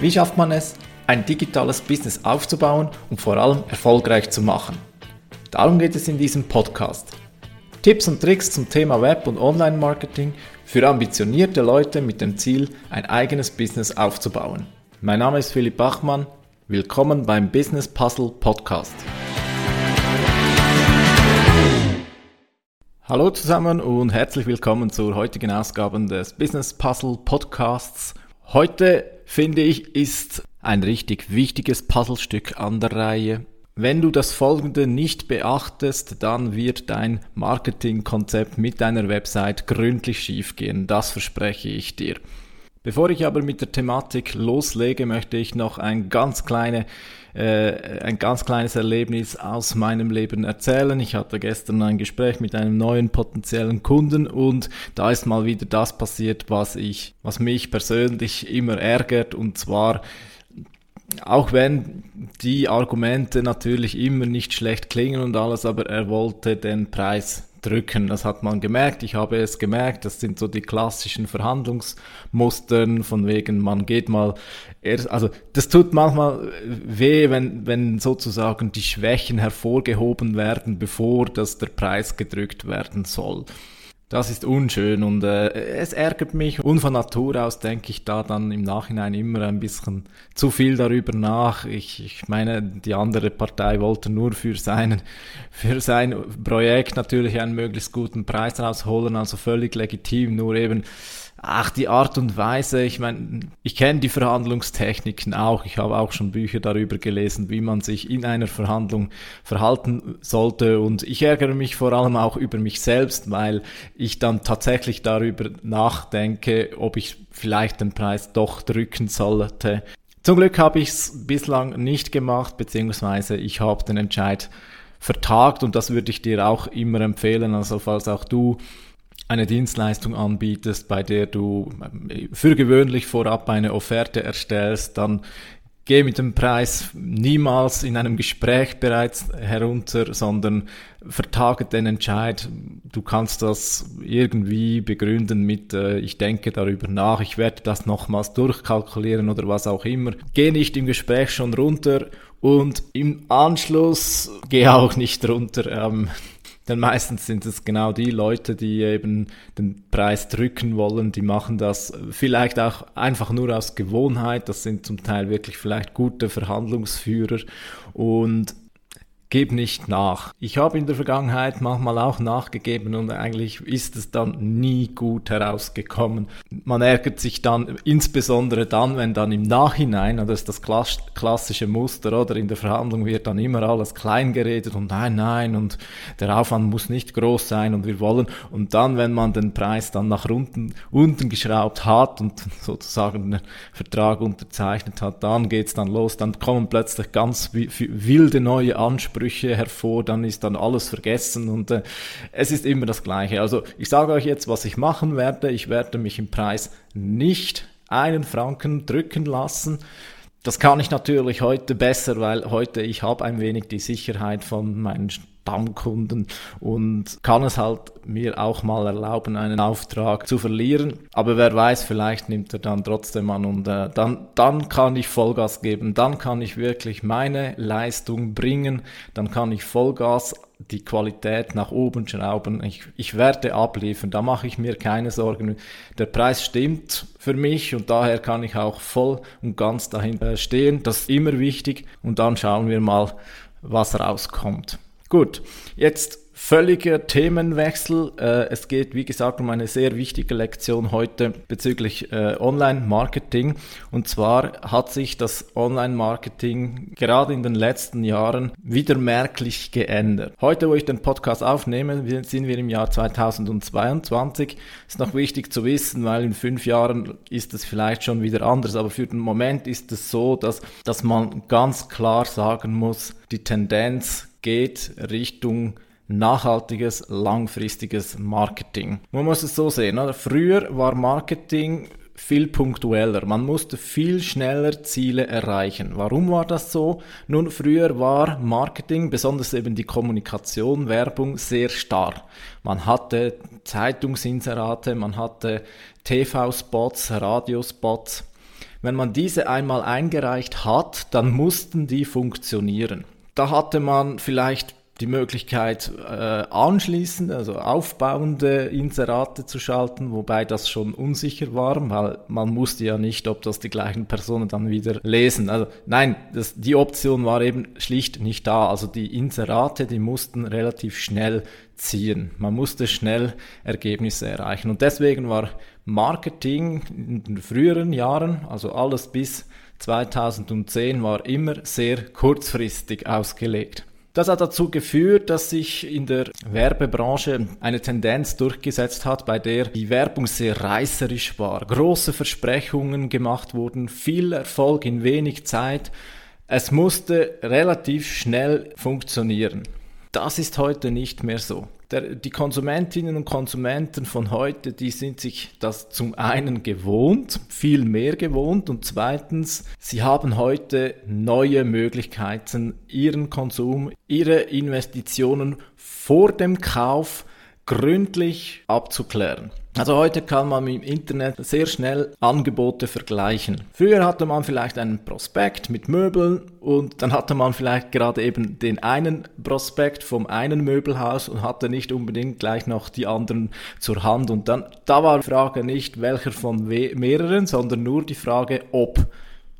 Wie schafft man es, ein digitales Business aufzubauen und vor allem erfolgreich zu machen? Darum geht es in diesem Podcast. Tipps und Tricks zum Thema Web- und Online-Marketing für ambitionierte Leute mit dem Ziel, ein eigenes Business aufzubauen. Mein Name ist Philipp Bachmann. Willkommen beim Business Puzzle Podcast. Hallo zusammen und herzlich willkommen zur heutigen Ausgabe des Business Puzzle Podcasts. Heute finde ich, ist ein richtig wichtiges Puzzlestück an der Reihe. Wenn du das Folgende nicht beachtest, dann wird dein Marketingkonzept mit deiner Website gründlich schiefgehen. Das verspreche ich dir. Bevor ich aber mit der Thematik loslege, möchte ich noch ein ganz, kleine, äh, ein ganz kleines Erlebnis aus meinem Leben erzählen. Ich hatte gestern ein Gespräch mit einem neuen potenziellen Kunden und da ist mal wieder das passiert, was ich, was mich persönlich immer ärgert und zwar auch wenn die Argumente natürlich immer nicht schlecht klingen und alles, aber er wollte den Preis drücken. Das hat man gemerkt. Ich habe es gemerkt. Das sind so die klassischen Verhandlungsmustern von wegen, man geht mal erst, also das tut manchmal weh, wenn, wenn sozusagen die Schwächen hervorgehoben werden, bevor das der Preis gedrückt werden soll. Das ist unschön und äh, es ärgert mich. Und von Natur aus denke ich da dann im Nachhinein immer ein bisschen zu viel darüber nach. Ich, ich meine, die andere Partei wollte nur für, seinen, für sein Projekt natürlich einen möglichst guten Preis rausholen, also völlig legitim, nur eben Ach, die Art und Weise, ich meine, ich kenne die Verhandlungstechniken auch. Ich habe auch schon Bücher darüber gelesen, wie man sich in einer Verhandlung verhalten sollte. Und ich ärgere mich vor allem auch über mich selbst, weil ich dann tatsächlich darüber nachdenke, ob ich vielleicht den Preis doch drücken sollte. Zum Glück habe ich es bislang nicht gemacht, beziehungsweise ich habe den Entscheid vertagt und das würde ich dir auch immer empfehlen. Also falls auch du eine Dienstleistung anbietest, bei der du äh, für gewöhnlich vorab eine Offerte erstellst, dann geh mit dem Preis niemals in einem Gespräch bereits herunter, sondern vertage den Entscheid. Du kannst das irgendwie begründen mit, äh, ich denke darüber nach, ich werde das nochmals durchkalkulieren oder was auch immer. Geh nicht im Gespräch schon runter und im Anschluss geh auch nicht runter. Ähm, denn meistens sind es genau die Leute, die eben den Preis drücken wollen, die machen das vielleicht auch einfach nur aus Gewohnheit. Das sind zum Teil wirklich vielleicht gute Verhandlungsführer und gib nicht nach. Ich habe in der Vergangenheit manchmal auch nachgegeben und eigentlich ist es dann nie gut herausgekommen. Man ärgert sich dann insbesondere dann, wenn dann im Nachhinein, das ist das klassische Muster, oder in der Verhandlung wird dann immer alles klein geredet und nein, nein und der Aufwand muss nicht groß sein und wir wollen und dann, wenn man den Preis dann nach unten, unten geschraubt hat und sozusagen den Vertrag unterzeichnet hat, dann geht's dann los, dann kommen plötzlich ganz wilde neue Ansprüche Ansprüche hervor, dann ist dann alles vergessen und äh, es ist immer das Gleiche. Also ich sage euch jetzt, was ich machen werde. Ich werde mich im Preis nicht einen Franken drücken lassen. Das kann ich natürlich heute besser, weil heute ich habe ein wenig die Sicherheit von meinen Stammkunden und kann es halt mir auch mal erlauben, einen Auftrag zu verlieren. Aber wer weiß, vielleicht nimmt er dann trotzdem an und äh, dann, dann kann ich Vollgas geben, dann kann ich wirklich meine Leistung bringen, dann kann ich Vollgas die Qualität nach oben schrauben. Ich, ich werde abliefern, da mache ich mir keine Sorgen. Der Preis stimmt für mich und daher kann ich auch voll und ganz dahinter stehen. Das ist immer wichtig und dann schauen wir mal, was rauskommt. Gut, jetzt völliger Themenwechsel. Äh, es geht, wie gesagt, um eine sehr wichtige Lektion heute bezüglich äh, Online-Marketing. Und zwar hat sich das Online-Marketing gerade in den letzten Jahren wieder merklich geändert. Heute, wo ich den Podcast aufnehme, sind wir im Jahr 2022. Ist noch wichtig zu wissen, weil in fünf Jahren ist es vielleicht schon wieder anders. Aber für den Moment ist es so, dass, dass man ganz klar sagen muss, die Tendenz geht Richtung nachhaltiges, langfristiges Marketing. Man muss es so sehen. Oder? Früher war Marketing viel punktueller. Man musste viel schneller Ziele erreichen. Warum war das so? Nun, früher war Marketing, besonders eben die Kommunikation, Werbung sehr starr. Man hatte Zeitungsinserate, man hatte TV-Spots, Radiospots. Wenn man diese einmal eingereicht hat, dann mussten die funktionieren. Da hatte man vielleicht die Möglichkeit, äh, anschließend, also aufbauende Inserate zu schalten, wobei das schon unsicher war, weil man wusste ja nicht, ob das die gleichen Personen dann wieder lesen. Also nein, das, die Option war eben schlicht nicht da. Also die Inserate, die mussten relativ schnell ziehen. Man musste schnell Ergebnisse erreichen. Und deswegen war Marketing in den früheren Jahren, also alles bis 2010, war immer sehr kurzfristig ausgelegt. Das hat dazu geführt, dass sich in der Werbebranche eine Tendenz durchgesetzt hat, bei der die Werbung sehr reißerisch war. Große Versprechungen gemacht wurden, viel Erfolg in wenig Zeit. Es musste relativ schnell funktionieren. Das ist heute nicht mehr so der, die Konsumentinnen und Konsumenten von heute, die sind sich das zum einen gewohnt, viel mehr gewohnt und zweitens, sie haben heute neue Möglichkeiten, ihren Konsum, ihre Investitionen vor dem Kauf gründlich abzuklären. Also heute kann man im Internet sehr schnell Angebote vergleichen. Früher hatte man vielleicht einen Prospekt mit Möbeln und dann hatte man vielleicht gerade eben den einen Prospekt vom einen Möbelhaus und hatte nicht unbedingt gleich noch die anderen zur Hand und dann da war die Frage nicht welcher von mehreren, sondern nur die Frage ob.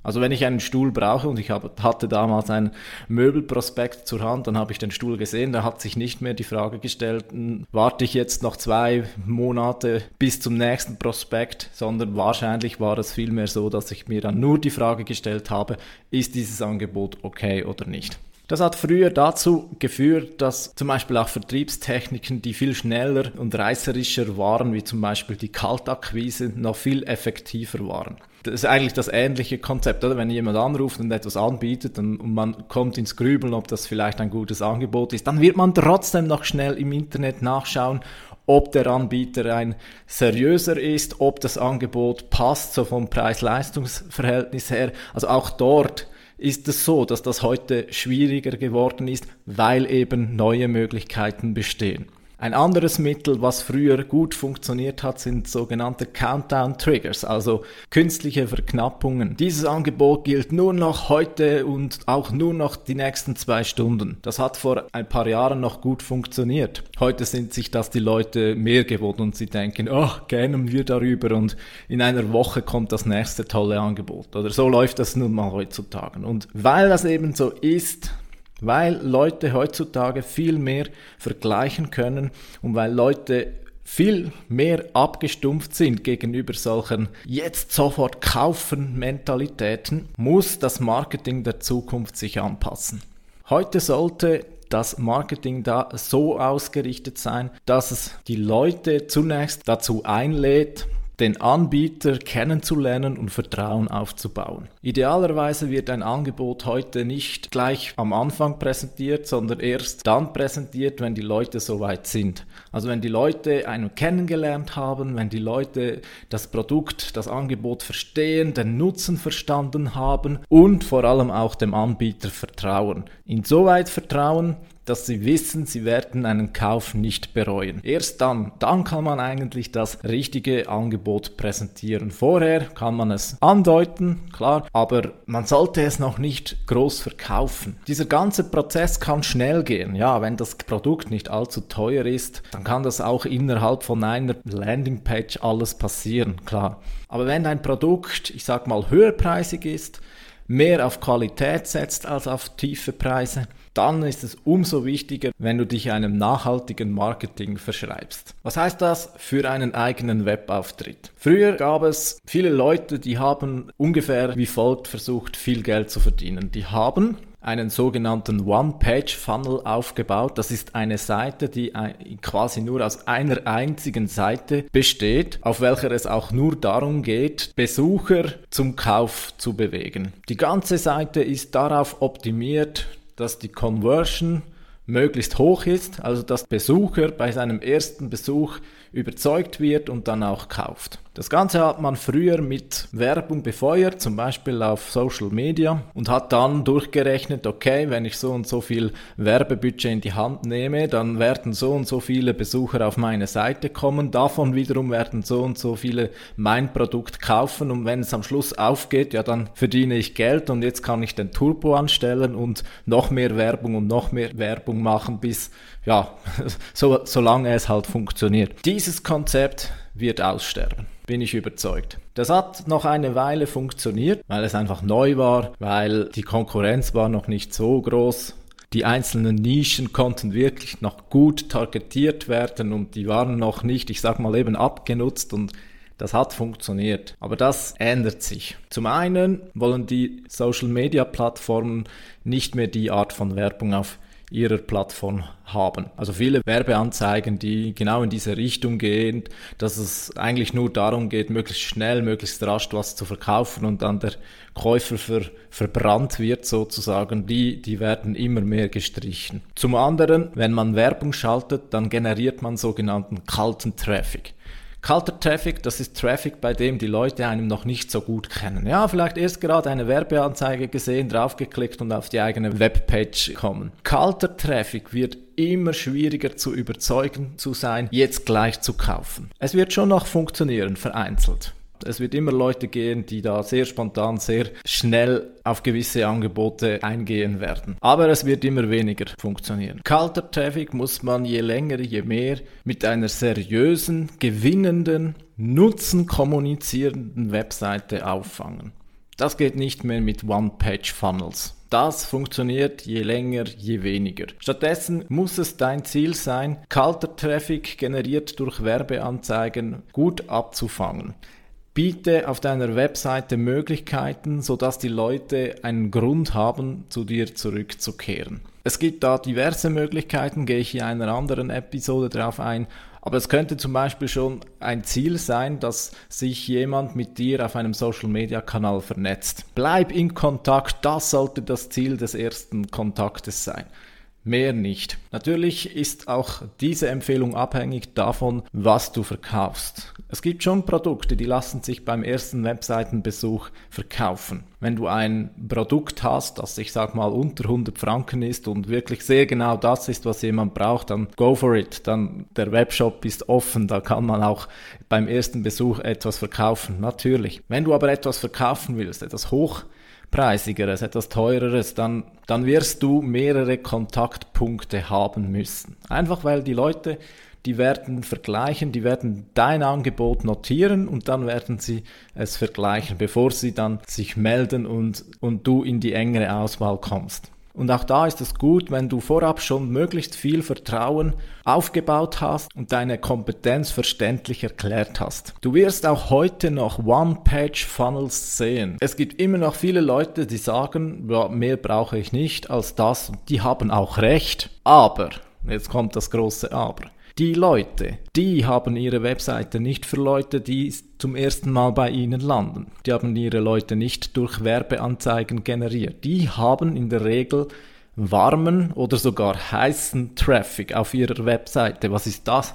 Also wenn ich einen Stuhl brauche und ich habe, hatte damals ein Möbelprospekt zur Hand, dann habe ich den Stuhl gesehen, da hat sich nicht mehr die Frage gestellt, hm, warte ich jetzt noch zwei Monate bis zum nächsten Prospekt, sondern wahrscheinlich war es vielmehr so, dass ich mir dann nur die Frage gestellt habe, ist dieses Angebot okay oder nicht. Das hat früher dazu geführt, dass zum Beispiel auch Vertriebstechniken, die viel schneller und reißerischer waren, wie zum Beispiel die Kaltakquise, noch viel effektiver waren. Das ist eigentlich das ähnliche Konzept, oder? Wenn jemand anruft und etwas anbietet und, man kommt ins Grübeln, ob das vielleicht ein gutes Angebot ist, dann wird man trotzdem noch schnell im Internet nachschauen, ob der Anbieter ein seriöser ist, ob das Angebot passt, so vom Preis-Leistungs-Verhältnis her. Also auch dort ist es so, dass das heute schwieriger geworden ist, weil eben neue Möglichkeiten bestehen. Ein anderes Mittel, was früher gut funktioniert hat, sind sogenannte Countdown Triggers, also künstliche Verknappungen. Dieses Angebot gilt nur noch heute und auch nur noch die nächsten zwei Stunden. Das hat vor ein paar Jahren noch gut funktioniert. Heute sind sich das die Leute mehr gewohnt und sie denken, ach, oh, gähnen wir darüber und in einer Woche kommt das nächste tolle Angebot. Oder so läuft das nun mal heutzutage. Und weil das eben so ist, weil Leute heutzutage viel mehr vergleichen können und weil Leute viel mehr abgestumpft sind gegenüber solchen jetzt sofort kaufen Mentalitäten, muss das Marketing der Zukunft sich anpassen. Heute sollte das Marketing da so ausgerichtet sein, dass es die Leute zunächst dazu einlädt, den Anbieter kennenzulernen und Vertrauen aufzubauen. Idealerweise wird ein Angebot heute nicht gleich am Anfang präsentiert, sondern erst dann präsentiert, wenn die Leute soweit sind. Also wenn die Leute einen kennengelernt haben, wenn die Leute das Produkt, das Angebot verstehen, den Nutzen verstanden haben und vor allem auch dem Anbieter vertrauen. Insoweit vertrauen, dass sie wissen, sie werden einen Kauf nicht bereuen. Erst dann, dann kann man eigentlich das richtige Angebot präsentieren. Vorher kann man es andeuten, klar, aber man sollte es noch nicht groß verkaufen. Dieser ganze Prozess kann schnell gehen. Ja, wenn das Produkt nicht allzu teuer ist, dann kann das auch innerhalb von einer Landingpage alles passieren, klar. Aber wenn ein Produkt, ich sag mal, höherpreisig ist, mehr auf Qualität setzt als auf tiefe Preise, dann ist es umso wichtiger, wenn du dich einem nachhaltigen Marketing verschreibst. Was heißt das für einen eigenen Webauftritt? Früher gab es viele Leute, die haben ungefähr wie folgt versucht, viel Geld zu verdienen. Die haben einen sogenannten One-Page-Funnel aufgebaut. Das ist eine Seite, die quasi nur aus einer einzigen Seite besteht, auf welcher es auch nur darum geht, Besucher zum Kauf zu bewegen. Die ganze Seite ist darauf optimiert, dass die Conversion möglichst hoch ist, also dass Besucher bei seinem ersten Besuch überzeugt wird und dann auch kauft. Das Ganze hat man früher mit Werbung befeuert, zum Beispiel auf Social Media und hat dann durchgerechnet, okay, wenn ich so und so viel Werbebudget in die Hand nehme, dann werden so und so viele Besucher auf meine Seite kommen, davon wiederum werden so und so viele mein Produkt kaufen und wenn es am Schluss aufgeht, ja, dann verdiene ich Geld und jetzt kann ich den Turbo anstellen und noch mehr Werbung und noch mehr Werbung machen, bis, ja, so, solange es halt funktioniert. Dieses Konzept wird aussterben bin ich überzeugt. Das hat noch eine Weile funktioniert, weil es einfach neu war, weil die Konkurrenz war noch nicht so groß. Die einzelnen Nischen konnten wirklich noch gut targetiert werden und die waren noch nicht, ich sag mal eben abgenutzt und das hat funktioniert. Aber das ändert sich. Zum einen wollen die Social Media Plattformen nicht mehr die Art von Werbung auf ihrer Plattform haben. Also viele Werbeanzeigen, die genau in diese Richtung gehen, dass es eigentlich nur darum geht, möglichst schnell, möglichst rasch was zu verkaufen und dann der Käufer ver, verbrannt wird sozusagen, die, die werden immer mehr gestrichen. Zum anderen, wenn man Werbung schaltet, dann generiert man sogenannten kalten Traffic. Kalter Traffic, das ist Traffic, bei dem die Leute einem noch nicht so gut kennen. Ja, vielleicht erst gerade eine Werbeanzeige gesehen, draufgeklickt und auf die eigene Webpage kommen. Kalter Traffic wird immer schwieriger zu überzeugen zu sein, jetzt gleich zu kaufen. Es wird schon noch funktionieren, vereinzelt. Es wird immer Leute gehen, die da sehr spontan, sehr schnell auf gewisse Angebote eingehen werden. Aber es wird immer weniger funktionieren. Kalter Traffic muss man je länger, je mehr mit einer seriösen, gewinnenden, Nutzen kommunizierenden Webseite auffangen. Das geht nicht mehr mit One-Page-Funnels. Das funktioniert je länger, je weniger. Stattdessen muss es dein Ziel sein, kalter Traffic generiert durch Werbeanzeigen gut abzufangen. Biete auf deiner Webseite Möglichkeiten, sodass die Leute einen Grund haben, zu dir zurückzukehren. Es gibt da diverse Möglichkeiten, gehe ich in einer anderen Episode darauf ein. Aber es könnte zum Beispiel schon ein Ziel sein, dass sich jemand mit dir auf einem Social Media Kanal vernetzt. Bleib in Kontakt, das sollte das Ziel des ersten Kontaktes sein. Mehr nicht. Natürlich ist auch diese Empfehlung abhängig davon, was du verkaufst. Es gibt schon Produkte, die lassen sich beim ersten Webseitenbesuch verkaufen. Wenn du ein Produkt hast, das ich sag mal unter 100 Franken ist und wirklich sehr genau das ist, was jemand braucht, dann go for it. Dann der Webshop ist offen, da kann man auch beim ersten Besuch etwas verkaufen. Natürlich. Wenn du aber etwas verkaufen willst, etwas hoch preisigeres, etwas teureres, dann, dann wirst du mehrere Kontaktpunkte haben müssen. Einfach weil die Leute, die werden vergleichen, die werden dein Angebot notieren und dann werden sie es vergleichen, bevor sie dann sich melden und, und du in die engere Auswahl kommst. Und auch da ist es gut, wenn du vorab schon möglichst viel Vertrauen aufgebaut hast und deine Kompetenz verständlich erklärt hast. Du wirst auch heute noch One-Page-Funnels sehen. Es gibt immer noch viele Leute, die sagen, ja, mehr brauche ich nicht als das. Die haben auch recht. Aber, jetzt kommt das große Aber. Die Leute, die haben ihre Webseite nicht für Leute, die zum ersten Mal bei ihnen landen. Die haben ihre Leute nicht durch Werbeanzeigen generiert. Die haben in der Regel warmen oder sogar heißen Traffic auf ihrer Webseite. Was ist das?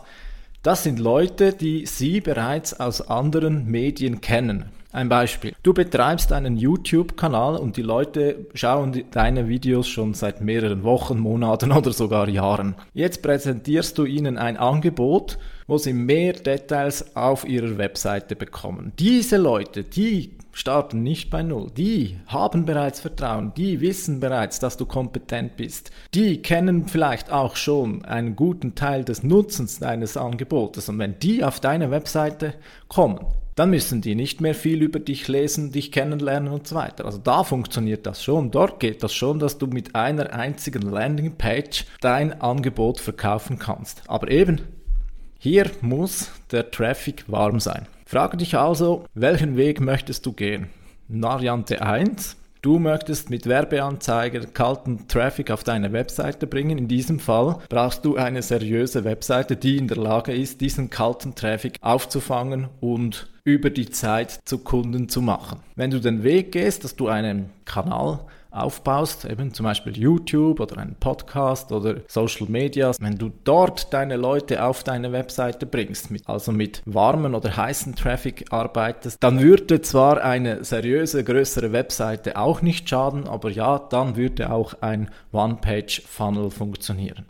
Das sind Leute, die Sie bereits aus anderen Medien kennen. Ein Beispiel. Du betreibst einen YouTube-Kanal und die Leute schauen deine Videos schon seit mehreren Wochen, Monaten oder sogar Jahren. Jetzt präsentierst du ihnen ein Angebot, wo sie mehr Details auf ihrer Webseite bekommen. Diese Leute, die starten nicht bei Null. Die haben bereits Vertrauen, die wissen bereits, dass du kompetent bist. Die kennen vielleicht auch schon einen guten Teil des Nutzens deines Angebotes. Und wenn die auf deine Webseite kommen, dann müssen die nicht mehr viel über dich lesen, dich kennenlernen und so weiter. Also da funktioniert das schon. Dort geht das schon, dass du mit einer einzigen Landingpage dein Angebot verkaufen kannst. Aber eben, hier muss der Traffic warm sein. Frage dich also, welchen Weg möchtest du gehen? Variante 1, Du möchtest mit Werbeanzeigen kalten Traffic auf deine Webseite bringen. In diesem Fall brauchst du eine seriöse Webseite, die in der Lage ist, diesen kalten Traffic aufzufangen und über die Zeit zu Kunden zu machen. Wenn du den Weg gehst, dass du einen Kanal aufbaust, eben zum Beispiel YouTube oder einen Podcast oder Social Media, wenn du dort deine Leute auf deine Webseite bringst, also mit warmen oder heißen Traffic arbeitest, dann würde zwar eine seriöse, größere Webseite auch nicht schaden, aber ja, dann würde auch ein One-Page-Funnel funktionieren.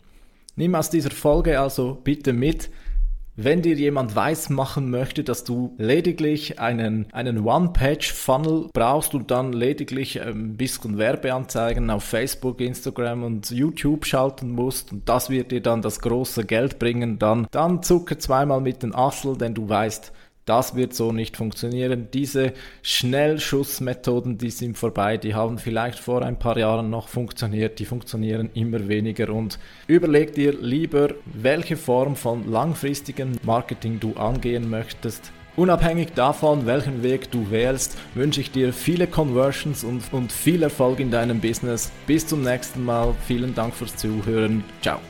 Nimm aus dieser Folge also bitte mit, wenn dir jemand weiß machen möchte, dass du lediglich einen, einen One-Page-Funnel brauchst und dann lediglich ein bisschen Werbeanzeigen auf Facebook, Instagram und YouTube schalten musst und das wird dir dann das große Geld bringen, dann, dann zucke zweimal mit den Assel, denn du weißt, das wird so nicht funktionieren. Diese Schnellschussmethoden, die sind vorbei. Die haben vielleicht vor ein paar Jahren noch funktioniert. Die funktionieren immer weniger. Und überleg dir lieber, welche Form von langfristigem Marketing du angehen möchtest. Unabhängig davon, welchen Weg du wählst, wünsche ich dir viele Conversions und, und viel Erfolg in deinem Business. Bis zum nächsten Mal. Vielen Dank fürs Zuhören. Ciao.